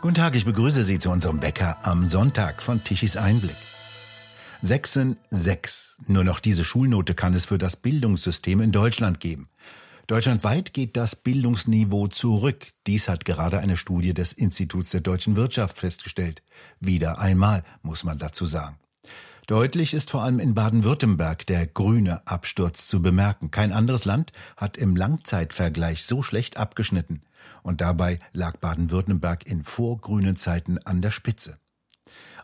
Guten Tag, ich begrüße Sie zu unserem Bäcker am Sonntag von Tichys Einblick. Sechsen sechs. Nur noch diese Schulnote kann es für das Bildungssystem in Deutschland geben. Deutschlandweit geht das Bildungsniveau zurück. Dies hat gerade eine Studie des Instituts der deutschen Wirtschaft festgestellt. Wieder einmal, muss man dazu sagen. Deutlich ist vor allem in Baden-Württemberg der grüne Absturz zu bemerken. Kein anderes Land hat im Langzeitvergleich so schlecht abgeschnitten. Und dabei lag Baden-Württemberg in vorgrünen Zeiten an der Spitze.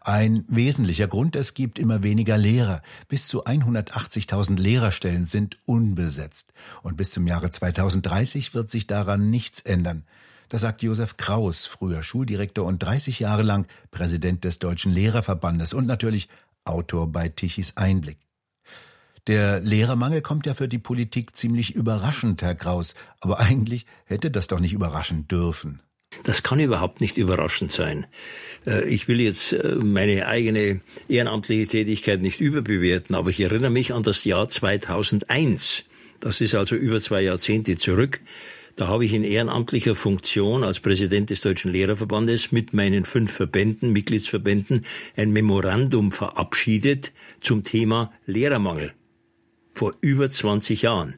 Ein wesentlicher Grund, es gibt immer weniger Lehrer. Bis zu 180.000 Lehrerstellen sind unbesetzt. Und bis zum Jahre 2030 wird sich daran nichts ändern. Das sagt Josef Kraus, früher Schuldirektor und 30 Jahre lang Präsident des Deutschen Lehrerverbandes und natürlich Autor bei Tichys Einblick. Der Lehrermangel kommt ja für die Politik ziemlich überraschend, Herr Kraus, aber eigentlich hätte das doch nicht überraschen dürfen. Das kann überhaupt nicht überraschend sein. Äh, ich will jetzt äh, meine eigene ehrenamtliche Tätigkeit nicht überbewerten, aber ich erinnere mich an das Jahr 2001. Das ist also über zwei Jahrzehnte zurück. Da habe ich in ehrenamtlicher Funktion als Präsident des Deutschen Lehrerverbandes mit meinen fünf Verbänden, Mitgliedsverbänden, ein Memorandum verabschiedet zum Thema Lehrermangel vor über 20 Jahren.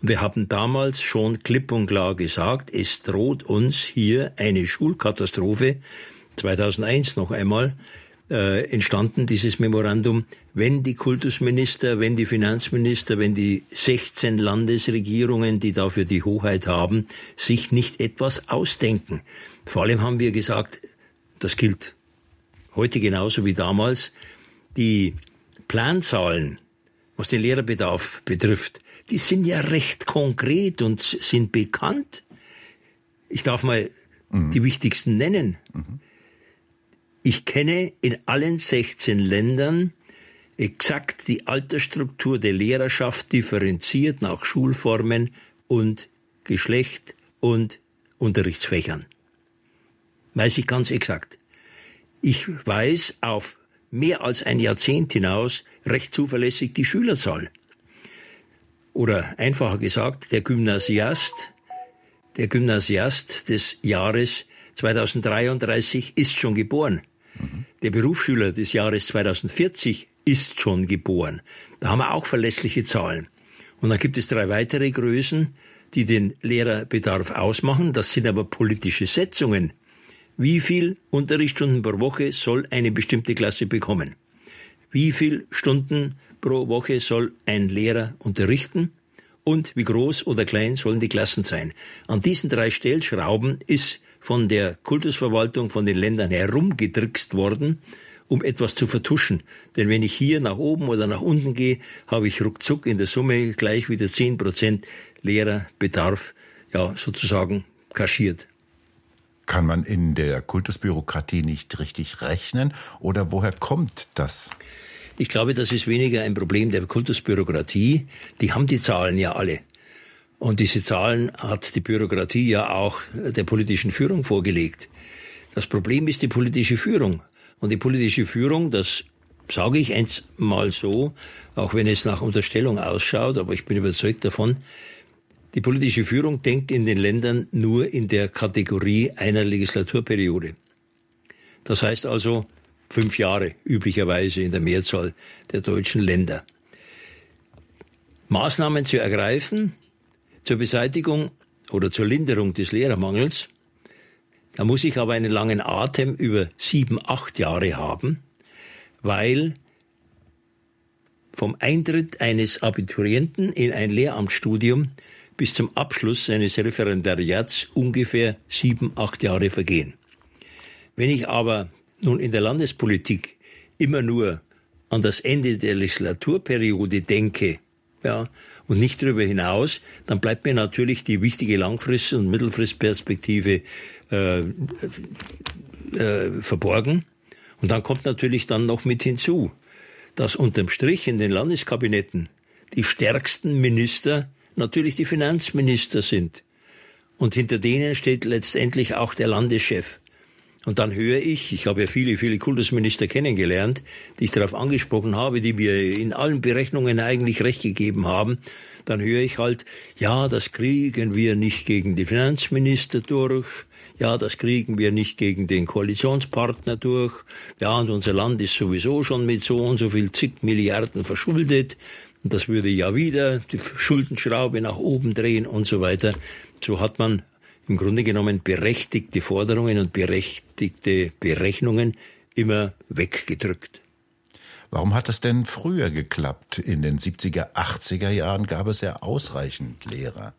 Und wir haben damals schon klipp und klar gesagt, es droht uns hier eine Schulkatastrophe. 2001 noch einmal äh, entstanden dieses Memorandum, wenn die Kultusminister, wenn die Finanzminister, wenn die 16 Landesregierungen, die dafür die Hoheit haben, sich nicht etwas ausdenken. Vor allem haben wir gesagt, das gilt heute genauso wie damals, die Planzahlen was den Lehrerbedarf betrifft, die sind ja recht konkret und sind bekannt. Ich darf mal mhm. die wichtigsten nennen. Mhm. Ich kenne in allen 16 Ländern exakt die Altersstruktur der Lehrerschaft differenziert nach Schulformen und Geschlecht und Unterrichtsfächern. Weiß ich ganz exakt. Ich weiß auf mehr als ein Jahrzehnt hinaus recht zuverlässig die Schülerzahl. Oder einfacher gesagt, der Gymnasiast, der Gymnasiast des Jahres 2033 ist schon geboren. Der Berufsschüler des Jahres 2040 ist schon geboren. Da haben wir auch verlässliche Zahlen. Und dann gibt es drei weitere Größen, die den Lehrerbedarf ausmachen. Das sind aber politische Setzungen. Wie viel Unterrichtsstunden pro Woche soll eine bestimmte Klasse bekommen? Wie viel Stunden pro Woche soll ein Lehrer unterrichten? Und wie groß oder klein sollen die Klassen sein? An diesen drei Stellschrauben ist von der Kultusverwaltung von den Ländern herumgedrickst worden, um etwas zu vertuschen. Denn wenn ich hier nach oben oder nach unten gehe, habe ich ruckzuck in der Summe gleich wieder zehn Prozent Lehrerbedarf, ja, sozusagen kaschiert. Kann man in der Kultusbürokratie nicht richtig rechnen oder woher kommt das? Ich glaube, das ist weniger ein Problem der Kultusbürokratie. Die haben die Zahlen ja alle. Und diese Zahlen hat die Bürokratie ja auch der politischen Führung vorgelegt. Das Problem ist die politische Führung. Und die politische Führung, das sage ich eins mal so, auch wenn es nach Unterstellung ausschaut, aber ich bin überzeugt davon, die politische Führung denkt in den Ländern nur in der Kategorie einer Legislaturperiode. Das heißt also fünf Jahre üblicherweise in der Mehrzahl der deutschen Länder. Maßnahmen zu ergreifen zur Beseitigung oder zur Linderung des Lehrermangels, da muss ich aber einen langen Atem über sieben, acht Jahre haben, weil vom Eintritt eines Abiturienten in ein Lehramtsstudium bis zum Abschluss seines Referendariats ungefähr sieben, acht Jahre vergehen. Wenn ich aber nun in der Landespolitik immer nur an das Ende der Legislaturperiode denke, ja, und nicht darüber hinaus, dann bleibt mir natürlich die wichtige Langfrist- und Mittelfristperspektive äh, äh, verborgen. Und dann kommt natürlich dann noch mit hinzu, dass unterm Strich in den Landeskabinetten die stärksten Minister natürlich die Finanzminister sind. Und hinter denen steht letztendlich auch der Landeschef. Und dann höre ich, ich habe ja viele, viele Kultusminister kennengelernt, die ich darauf angesprochen habe, die mir in allen Berechnungen eigentlich recht gegeben haben. Dann höre ich halt, ja, das kriegen wir nicht gegen die Finanzminister durch. Ja, das kriegen wir nicht gegen den Koalitionspartner durch. Ja, und unser Land ist sowieso schon mit so und so viel zig Milliarden verschuldet. Und das würde ja wieder die Schuldenschraube nach oben drehen und so weiter. So hat man im Grunde genommen berechtigte Forderungen und berechtigte Berechnungen immer weggedrückt. Warum hat es denn früher geklappt? In den 70er, 80er Jahren gab es ja ausreichend Lehrer.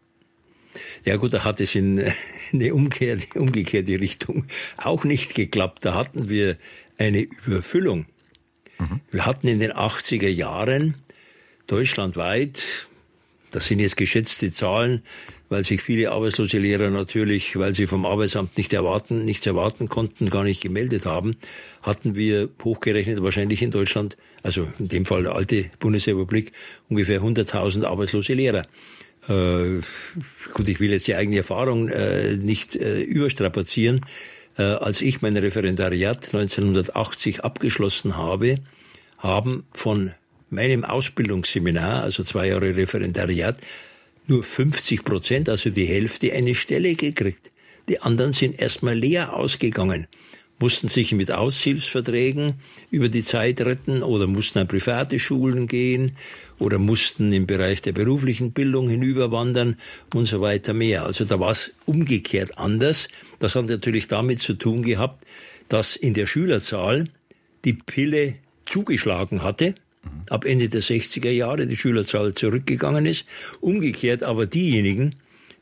Ja gut, da hat es in eine umgekehrte, umgekehrte Richtung auch nicht geklappt. Da hatten wir eine Überfüllung. Mhm. Wir hatten in den 80er Jahren deutschlandweit, das sind jetzt geschätzte Zahlen, weil sich viele arbeitslose Lehrer natürlich, weil sie vom Arbeitsamt nicht erwarten, nichts erwarten konnten, gar nicht gemeldet haben, hatten wir hochgerechnet wahrscheinlich in Deutschland, also in dem Fall der alte Bundesrepublik, ungefähr 100.000 arbeitslose Lehrer. Äh, gut, ich will jetzt die eigene Erfahrung äh, nicht äh, überstrapazieren. Äh, als ich mein Referendariat 1980 abgeschlossen habe, haben von meinem Ausbildungsseminar, also zwei Jahre Referendariat, nur 50 Prozent, also die Hälfte, eine Stelle gekriegt. Die anderen sind erstmal leer ausgegangen, mussten sich mit Aushilfsverträgen über die Zeit retten oder mussten an private Schulen gehen oder mussten im Bereich der beruflichen Bildung hinüberwandern und so weiter mehr. Also da war es umgekehrt anders. Das hat natürlich damit zu tun gehabt, dass in der Schülerzahl die Pille zugeschlagen hatte ab Ende der 60er Jahre die Schülerzahl zurückgegangen ist. Umgekehrt aber diejenigen,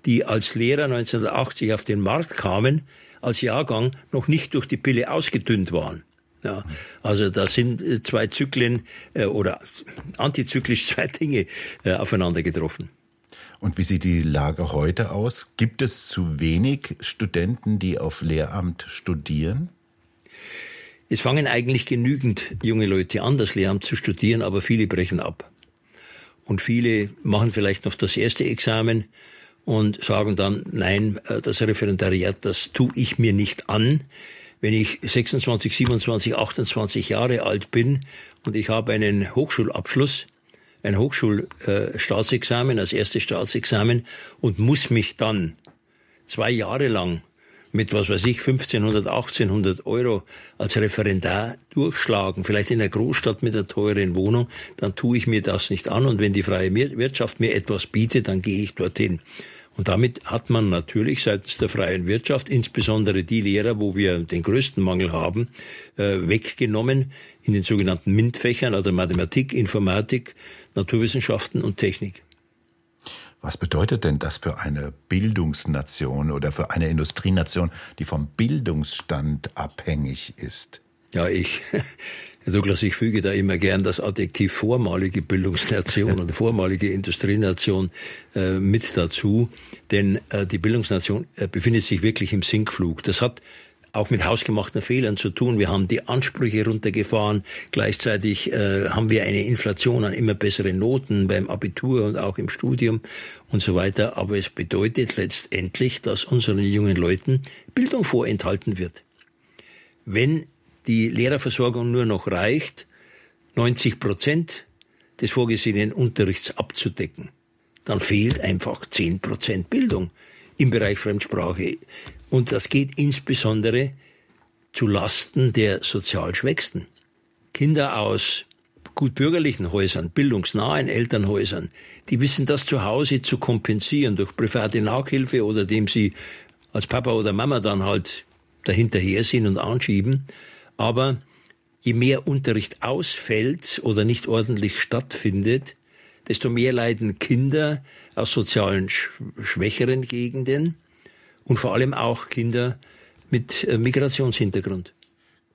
die als Lehrer 1980 auf den Markt kamen, als Jahrgang noch nicht durch die Pille ausgedünnt waren. Ja, also da sind äh, zwei Zyklen äh, oder antizyklisch zwei Dinge äh, aufeinander getroffen. Und wie sieht die Lage heute aus? Gibt es zu wenig Studenten, die auf Lehramt studieren? Es fangen eigentlich genügend junge Leute an, das Lehramt zu studieren, aber viele brechen ab. Und viele machen vielleicht noch das erste Examen und sagen dann, nein, äh, das Referendariat, das tue ich mir nicht an. Wenn ich 26, 27, 28 Jahre alt bin und ich habe einen Hochschulabschluss, ein Hochschulstaatsexamen als erstes Staatsexamen und muss mich dann zwei Jahre lang mit, was weiß ich, 1500, 1800 Euro als Referendar durchschlagen, vielleicht in der Großstadt mit einer teuren Wohnung, dann tue ich mir das nicht an. Und wenn die freie Wirtschaft mir etwas bietet, dann gehe ich dorthin. Und damit hat man natürlich seitens der freien Wirtschaft, insbesondere die Lehrer, wo wir den größten Mangel haben, äh, weggenommen in den sogenannten MINT-Fächern, also Mathematik, Informatik, Naturwissenschaften und Technik. Was bedeutet denn das für eine Bildungsnation oder für eine Industrienation, die vom Bildungsstand abhängig ist? Ja, ich, Herr Douglas, ich füge da immer gern das Adjektiv vormalige Bildungsnation und vormalige Industrienation äh, mit dazu, denn äh, die Bildungsnation äh, befindet sich wirklich im Sinkflug. Das hat auch mit hausgemachten Fehlern zu tun. Wir haben die Ansprüche runtergefahren. Gleichzeitig äh, haben wir eine Inflation an immer besseren Noten beim Abitur und auch im Studium und so weiter. Aber es bedeutet letztendlich, dass unseren jungen Leuten Bildung vorenthalten wird. Wenn die Lehrerversorgung nur noch reicht, 90 Prozent des vorgesehenen Unterrichts abzudecken, dann fehlt einfach 10 Prozent Bildung im Bereich Fremdsprache. Und das geht insbesondere zu Lasten der sozial Schwächsten. Kinder aus gut bürgerlichen Häusern, bildungsnahen Elternhäusern, die wissen das zu Hause zu kompensieren durch private Nachhilfe oder dem sie als Papa oder Mama dann halt dahinterher sind und anschieben. Aber je mehr Unterricht ausfällt oder nicht ordentlich stattfindet, desto mehr leiden Kinder aus sozialen schwächeren Gegenden und vor allem auch Kinder mit äh, Migrationshintergrund.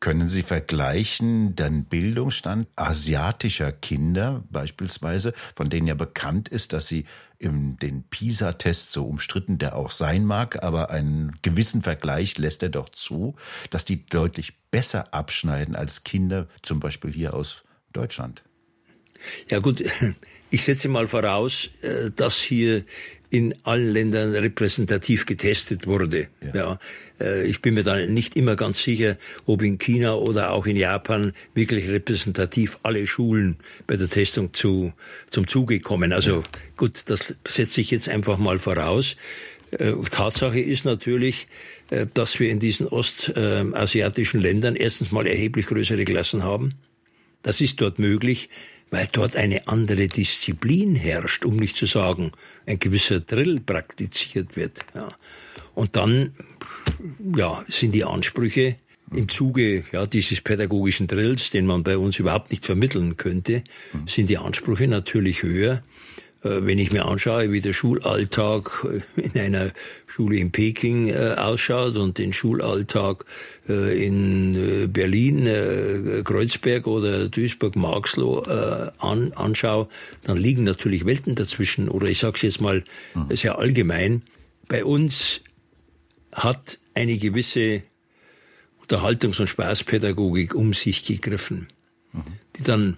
Können Sie vergleichen den Bildungsstand asiatischer Kinder beispielsweise, von denen ja bekannt ist, dass sie in den PISA-Test so umstritten der auch sein mag, aber einen gewissen Vergleich lässt er doch zu, dass die deutlich besser abschneiden als Kinder zum Beispiel hier aus Deutschland? Ja gut, Ich setze mal voraus, äh, dass hier in allen Ländern repräsentativ getestet wurde. Ja. ja. Äh, ich bin mir da nicht immer ganz sicher, ob in China oder auch in Japan wirklich repräsentativ alle Schulen bei der Testung zu, zum Zuge kommen. Also gut, das setze ich jetzt einfach mal voraus. Äh, Tatsache ist natürlich, dass wir in diesen ostasiatischen Ländern erstens mal erheblich größere Klassen haben. Das ist dort möglich weil dort eine andere Disziplin herrscht, um nicht zu sagen, ein gewisser Drill praktiziert wird. Ja. Und dann ja, sind die Ansprüche im Zuge ja, dieses pädagogischen Drills, den man bei uns überhaupt nicht vermitteln könnte, sind die Ansprüche natürlich höher wenn ich mir anschaue, wie der Schulalltag äh, in einer Schule in Peking äh, ausschaut und den Schulalltag in Berlin, Kreuzberg oder Duisburg-Marxloh an, anschaue, dann liegen natürlich Welten dazwischen. Oder ich sage es jetzt mal mhm. sehr allgemein. Bei uns hat eine gewisse Unterhaltungs- und Spaßpädagogik um sich gegriffen, mhm. die dann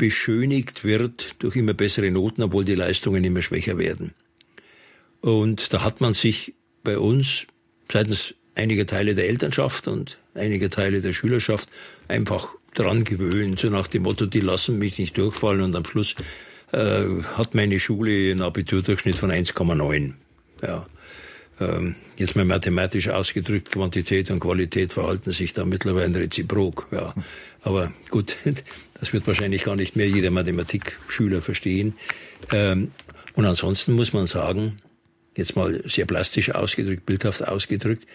beschönigt wird durch immer bessere Noten, obwohl die Leistungen immer schwächer werden. Und da hat man sich bei uns seitens einiger Teile der Elternschaft und einiger Teile der Schülerschaft einfach dran gewöhnt, so nach dem Motto, die lassen mich nicht durchfallen und am Schluss äh, hat meine Schule einen Abiturdurchschnitt von 1,9. Ja. Ähm, jetzt mal mathematisch ausgedrückt, Quantität und Qualität verhalten sich da mittlerweile reziprok. Ja. Aber gut, das wird wahrscheinlich gar nicht mehr jeder Mathematikschüler verstehen. Ähm, und ansonsten muss man sagen, jetzt mal sehr plastisch ausgedrückt, bildhaft ausgedrückt,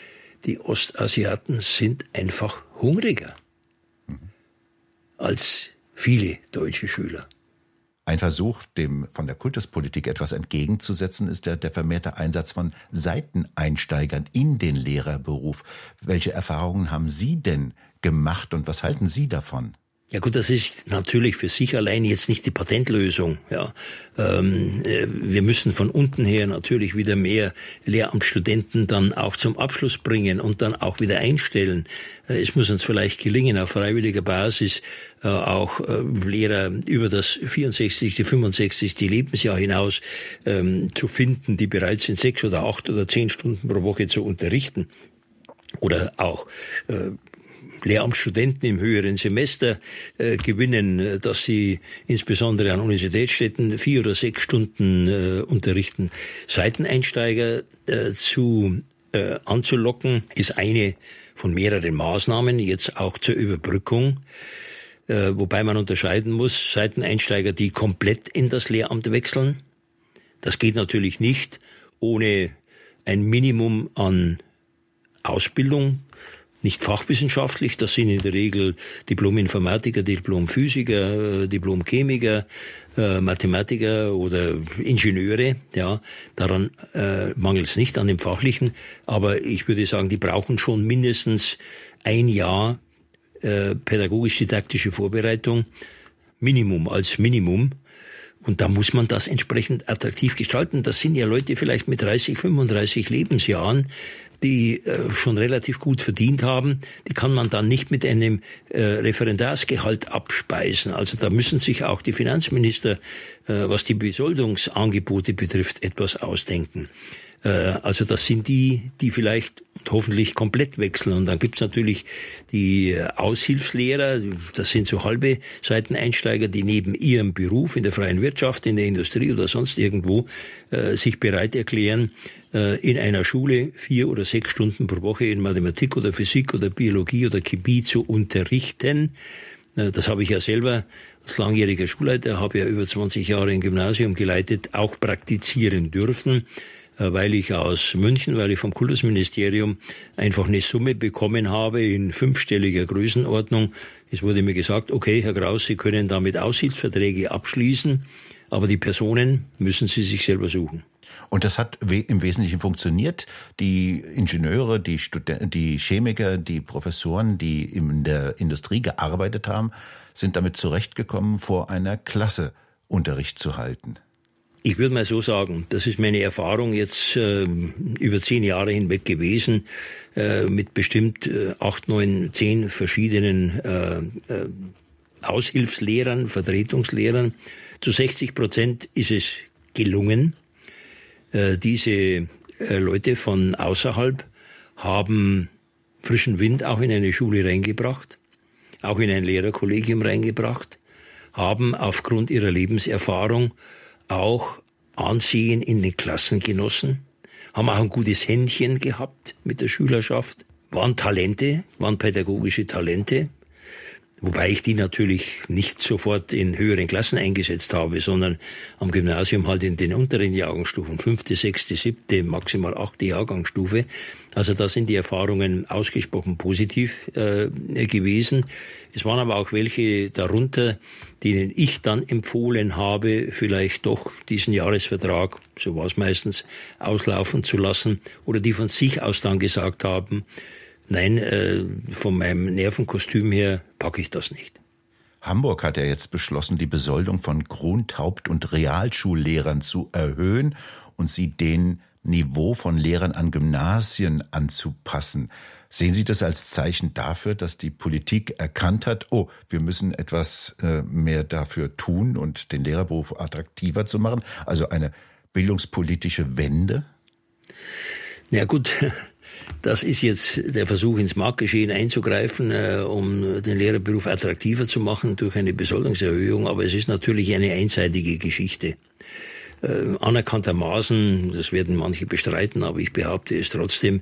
die Ostasiaten sind einfach hungriger als viele deutsche Schüler. Ein Versuch, dem von der Kultuspolitik etwas entgegenzusetzen, ist der, der vermehrte Einsatz von Seiteneinsteigern in den Lehrerberuf. Welche Erfahrungen haben Sie denn gemacht und was halten Sie davon? Ja gut, das ist natürlich für sich allein jetzt nicht die Patentlösung. Ja, ähm, äh, wir müssen von unten her natürlich wieder mehr Lehramtsstudenten dann auch zum Abschluss bringen und dann auch wieder einstellen. Äh, es muss uns vielleicht gelingen, auf freiwilliger Basis äh, auch Lehrer über das 64., 65. Lebensjahr hinaus ähm, zu finden, die bereit sind, sechs oder acht oder zehn Stunden pro Woche zu unterrichten oder auch äh, Lehramtsstudenten im höheren Semester äh, gewinnen, äh, dass sie insbesondere an Universitätsstädten vier oder sechs Stunden äh, unterrichten. Seiteneinsteiger äh, zu äh, anzulocken, ist eine von mehreren Maßnahmen, jetzt auch zur Überbrückung. Äh, wobei man unterscheiden muss, Seiteneinsteiger, die komplett in das Lehramt wechseln. Das geht natürlich nicht ohne ein Minimum an Ausbildung, nicht fachwissenschaftlich, das sind in der Regel Diplom-Informatiker, Diplom-Physiker, äh, Diplom-Chemiker, äh, Mathematiker oder Ingenieure. Ja, daran äh, mangelt es nicht an dem Fachlichen, aber ich würde sagen, die brauchen schon mindestens ein Jahr äh, pädagogisch-didaktische Vorbereitung, Minimum als Minimum. Und da muss man das entsprechend attraktiv gestalten. Das sind ja Leute vielleicht mit 30, 35 Lebensjahren, die äh, schon relativ gut verdient haben, die kann man dann nicht mit einem äh, Referendarsgehalt abspeisen. Also da müssen sich auch die Finanzminister, äh, was die Besoldungsangebote betrifft, etwas ausdenken. Äh, also das sind die, die vielleicht und hoffentlich komplett wechseln. Und dann gibt's natürlich die Aushilfslehrer, das sind so halbe Seiteneinsteiger, die neben ihrem Beruf in der freien Wirtschaft, in der Industrie oder sonst irgendwo äh, sich bereit erklären, äh, in einer Schule vier oder sechs Stunden pro Woche in Mathematik oder Physik oder Biologie oder Chemie zu unterrichten. Äh, das habe ich ja selber als langjähriger Schulleiter, habe ja über 20 Jahre ein Gymnasium geleitet, auch praktizieren dürfen weil ich aus München, weil ich vom Kultusministerium einfach eine Summe bekommen habe in fünfstelliger Größenordnung. Es wurde mir gesagt, okay, Herr Kraus, Sie können damit Aussichtsverträge abschließen, aber die Personen müssen Sie sich selber suchen. Und das hat im Wesentlichen funktioniert. Die Ingenieure, die, Studen die Chemiker, die Professoren, die in der Industrie gearbeitet haben, sind damit zurechtgekommen, vor einer Klasse Unterricht zu halten. Ich würde mal so sagen, das ist meine Erfahrung jetzt äh, über zehn Jahre hinweg gewesen, äh, mit bestimmt äh, acht, neun, zehn verschiedenen äh, äh, Aushilfslehrern, Vertretungslehrern. Zu 60 Prozent ist es gelungen, äh, diese Leute von außerhalb haben frischen Wind auch in eine Schule reingebracht, auch in ein Lehrerkollegium reingebracht, haben aufgrund ihrer Lebenserfahrung auch Ansehen in den Klassen genossen, haben auch ein gutes Händchen gehabt mit der Schülerschaft, waren Talente, waren pädagogische Talente, Wobei ich die natürlich nicht sofort in höheren Klassen eingesetzt habe, sondern am Gymnasium halt in den unteren Jahrgangsstufen, fünfte, sechste, siebte, maximal achte Jahrgangsstufe. Also da sind die Erfahrungen ausgesprochen positiv äh, gewesen. Es waren aber auch welche darunter, denen ich dann empfohlen habe, vielleicht doch diesen Jahresvertrag, so war es meistens, auslaufen zu lassen oder die von sich aus dann gesagt haben, Nein, äh, von meinem Nervenkostüm her packe ich das nicht. Hamburg hat ja jetzt beschlossen, die Besoldung von Grund-, Haupt- und Realschullehrern zu erhöhen und sie den Niveau von Lehrern an Gymnasien anzupassen. Sehen Sie das als Zeichen dafür, dass die Politik erkannt hat, oh, wir müssen etwas äh, mehr dafür tun und den Lehrerberuf attraktiver zu machen? Also eine bildungspolitische Wende? Ja gut, Das ist jetzt der Versuch, ins Marktgeschehen einzugreifen, äh, um den Lehrerberuf attraktiver zu machen durch eine Besoldungserhöhung. Aber es ist natürlich eine einseitige Geschichte. Äh, anerkanntermaßen, das werden manche bestreiten, aber ich behaupte es trotzdem,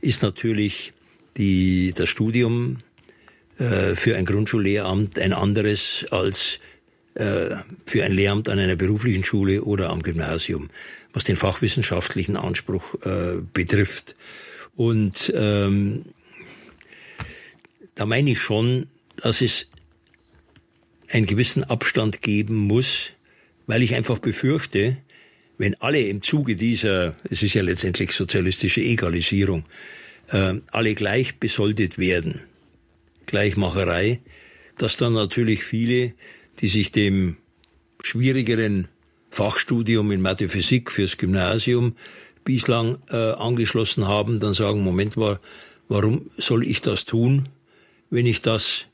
ist natürlich die, das Studium äh, für ein Grundschullehramt ein anderes als für ein Lehramt an einer beruflichen Schule oder am Gymnasium, was den fachwissenschaftlichen Anspruch betrifft. Und ähm, da meine ich schon, dass es einen gewissen Abstand geben muss, weil ich einfach befürchte, wenn alle im Zuge dieser, es ist ja letztendlich sozialistische Egalisierung, äh, alle gleich besoldet werden, Gleichmacherei, dass dann natürlich viele, die sich dem schwierigeren Fachstudium in Mathe Physik fürs Gymnasium bislang äh, angeschlossen haben, dann sagen, Moment mal, warum soll ich das tun, wenn ich das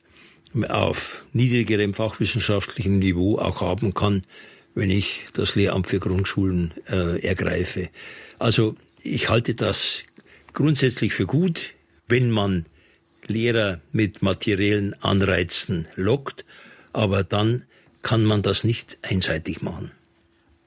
auf niedrigerem fachwissenschaftlichem Niveau auch haben kann, wenn ich das Lehramt für Grundschulen äh, ergreife. Also ich halte das grundsätzlich für gut, wenn man Lehrer mit materiellen Anreizen lockt, aber dann kann man das nicht einseitig machen.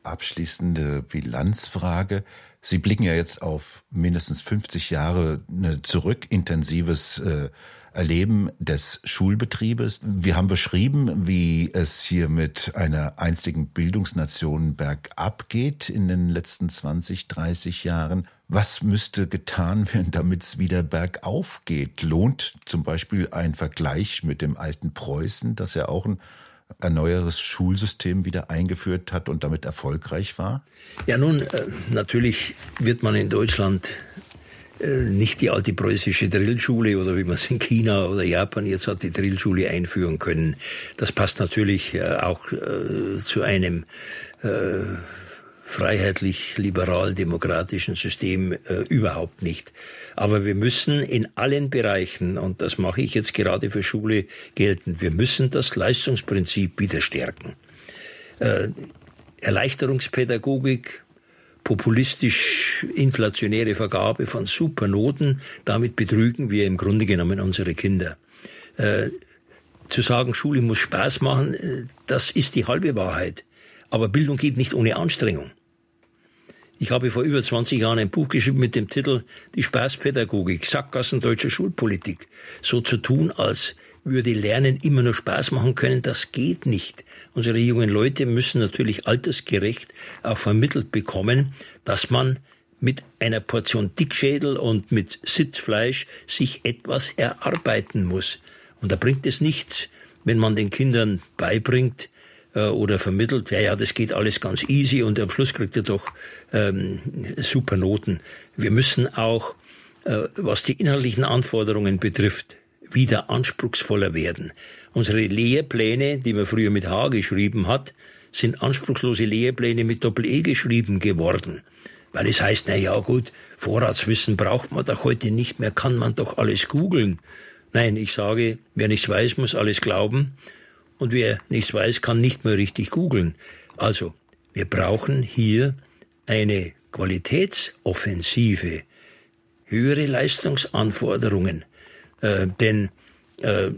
Abschließende Bilanzfrage. Sie blicken ja jetzt auf mindestens 50 Jahre ne, zurück, intensives äh, Erleben des Schulbetriebes. Wir haben beschrieben, wie es hier mit einer einstigen Bildungsnation bergab geht in den letzten 20, 30 Jahren. Was müsste getan werden, damit es wieder bergauf geht? Lohnt zum Beispiel ein Vergleich mit dem alten Preußen, das ja auch ein ein neueres Schulsystem wieder eingeführt hat und damit erfolgreich war? Ja, nun, äh, natürlich wird man in Deutschland äh, nicht die alte preußische Drillschule oder wie man es in China oder Japan jetzt hat, die Drillschule einführen können. Das passt natürlich äh, auch zu einem freiheitlich-liberal-demokratischen System äh, überhaupt nicht. Aber wir müssen in allen Bereichen, und das mache ich jetzt gerade für Schule geltend, wir müssen das Leistungsprinzip wieder stärken. Äh, Erleichterungspädagogik, populistisch inflationäre Vergabe von Supernoten, damit betrügen wir im Grunde genommen unsere Kinder. Äh, zu sagen, Schule muss Spaß machen, äh, das ist die halbe Wahrheit. Aber Bildung geht nicht ohne Anstrengung. Ich habe vor über 20 Jahren ein Buch geschrieben mit dem Titel Die Spaßpädagogik, Sackgassen deutscher Schulpolitik. So zu tun, als würde Lernen immer nur Spaß machen können, das geht nicht. Unsere jungen Leute müssen natürlich altersgerecht auch vermittelt bekommen, dass man mit einer Portion Dickschädel und mit Sitzfleisch sich etwas erarbeiten muss. Und da bringt es nichts, wenn man den Kindern beibringt, äh, oder vermittelt, ja, ja, das geht alles ganz easy und am Schluss kriegt er doch ähm, super Noten. Wir müssen auch, äh, was die inhaltlichen Anforderungen betrifft, wieder anspruchsvoller werden. Unsere Lehrpläne, die man früher mit H geschrieben hat, sind anspruchslose Lehrpläne mit Doppel-E geschrieben geworden. Weil es heißt, na ja, gut, Vorratswissen braucht man doch heute nicht mehr, kann man doch alles googeln. Nein, ich sage, wer nichts weiß, muss alles glauben. Und wer nichts weiß, kann nicht mehr richtig googeln. Also, wir brauchen hier eine Qualitätsoffensive, höhere Leistungsanforderungen, äh, denn äh,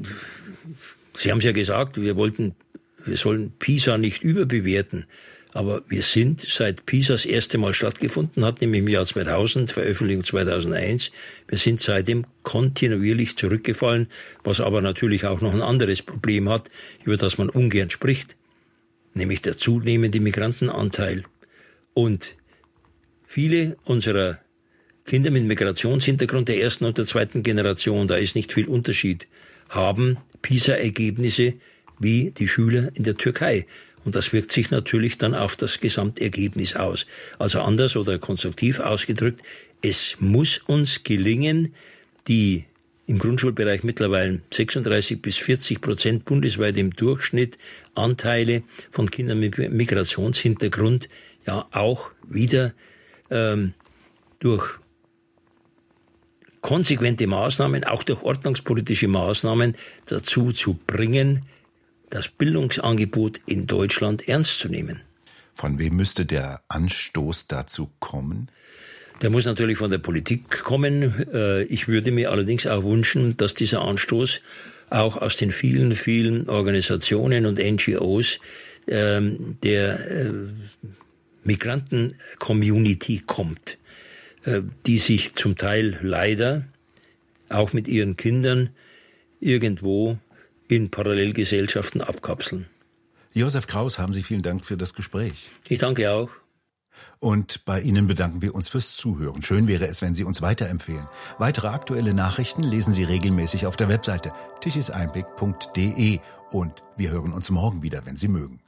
Sie haben es ja gesagt, wir wollten, wir sollen PISA nicht überbewerten. Aber wir sind, seit PISA das erste Mal stattgefunden hat, nämlich im Jahr 2000, Veröffentlichung 2001, wir sind seitdem kontinuierlich zurückgefallen, was aber natürlich auch noch ein anderes Problem hat, über das man ungern spricht, nämlich der zunehmende Migrantenanteil. Und viele unserer Kinder mit Migrationshintergrund der ersten und der zweiten Generation, da ist nicht viel Unterschied, haben PISA-Ergebnisse wie die Schüler in der Türkei. Und das wirkt sich natürlich dann auf das Gesamtergebnis aus. Also anders oder konstruktiv ausgedrückt, es muss uns gelingen, die im Grundschulbereich mittlerweile 36 bis 40 Prozent bundesweit im Durchschnitt Anteile von Kindern mit Migrationshintergrund ja auch wieder ähm, durch konsequente Maßnahmen, auch durch ordnungspolitische Maßnahmen dazu zu bringen, das Bildungsangebot in Deutschland ernst zu nehmen. Von wem müsste der Anstoß dazu kommen? Der muss natürlich von der Politik kommen. Äh, ich würde mir allerdings auch wünschen, dass dieser Anstoß auch aus den vielen, vielen Organisationen und NGOs ähm, der äh, Migranten-Community kommt, äh, die sich zum Teil leider auch mit ihren Kindern irgendwo in Parallelgesellschaften abkapseln. Josef Kraus, haben Sie vielen Dank für das Gespräch. Ich danke auch. Und bei Ihnen bedanken wir uns fürs Zuhören. Schön wäre es, wenn Sie uns weiterempfehlen. Weitere aktuelle Nachrichten lesen Sie regelmäßig auf der Webseite tischiseinblick.de und wir hören uns morgen wieder, wenn Sie mögen.